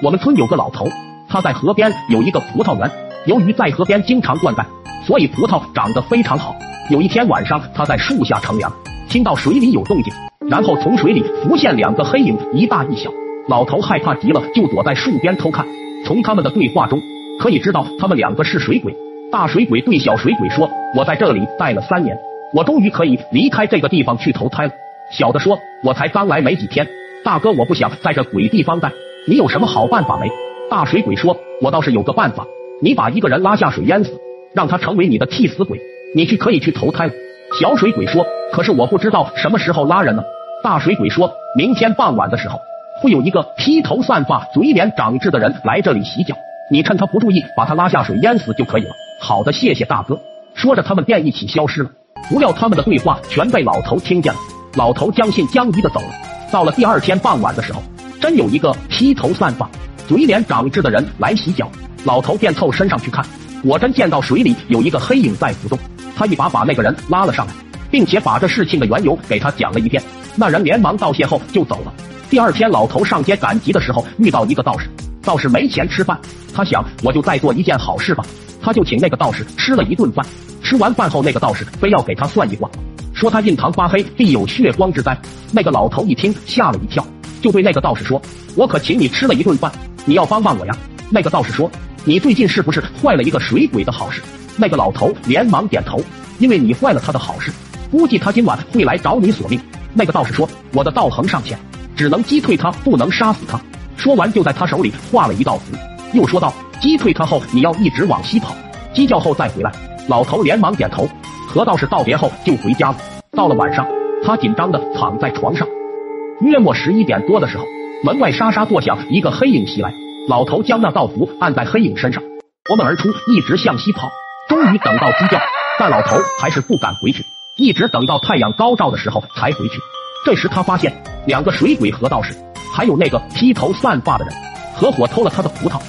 我们村有个老头，他在河边有一个葡萄园，由于在河边经常灌溉，所以葡萄长得非常好。有一天晚上，他在树下乘凉，听到水里有动静，然后从水里浮现两个黑影，一大一小。老头害怕极了，就躲在树边偷看。从他们的对话中，可以知道他们两个是水鬼。大水鬼对小水鬼说：“我在这里待了三年，我终于可以离开这个地方去投胎了。”小的说：“我才刚来没几天，大哥，我不想在这鬼地方待。你有什么好办法没？”大水鬼说：“我倒是有个办法，你把一个人拉下水淹死，让他成为你的替死鬼，你去可以去投胎了。”小水鬼说：“可是我不知道什么时候拉人呢。”大水鬼说：“明天傍晚的时候，会有一个披头散发、嘴脸长痣的人来这里洗脚，你趁他不注意，把他拉下水淹死就可以了。”好的，谢谢大哥。说着，他们便一起消失了。不料他们的对话全被老头听见了。老头将信将疑的走了。到了第二天傍晚的时候，真有一个披头散发、嘴脸长痣的人来洗脚。老头便凑身上去看，果真见到水里有一个黑影在浮动。他一把把那个人拉了上来，并且把这事情的缘由给他讲了一遍。那人连忙道谢后就走了。第二天，老头上街赶集的时候遇到一个道士，道士没钱吃饭，他想我就再做一件好事吧。他就请那个道士吃了一顿饭，吃完饭后，那个道士非要给他算一卦，说他印堂发黑，必有血光之灾。那个老头一听吓了一跳，就对那个道士说：“我可请你吃了一顿饭，你要帮帮我呀。”那个道士说：“你最近是不是坏了一个水鬼的好事？”那个老头连忙点头，因为你坏了他的好事，估计他今晚会来找你索命。那个道士说：“我的道行尚浅，只能击退他，不能杀死他。”说完就在他手里画了一道符，又说道。击退他后，你要一直往西跑，鸡叫后再回来。老头连忙点头，和道士道别后就回家了。到了晚上，他紧张的躺在床上。约莫十一点多的时候，门外沙沙作响，一个黑影袭来。老头将那道符按在黑影身上，夺门而出，一直向西跑。终于等到鸡叫，但老头还是不敢回去，一直等到太阳高照的时候才回去。这时他发现两个水鬼和道士，还有那个披头散发的人，合伙偷了他的葡萄。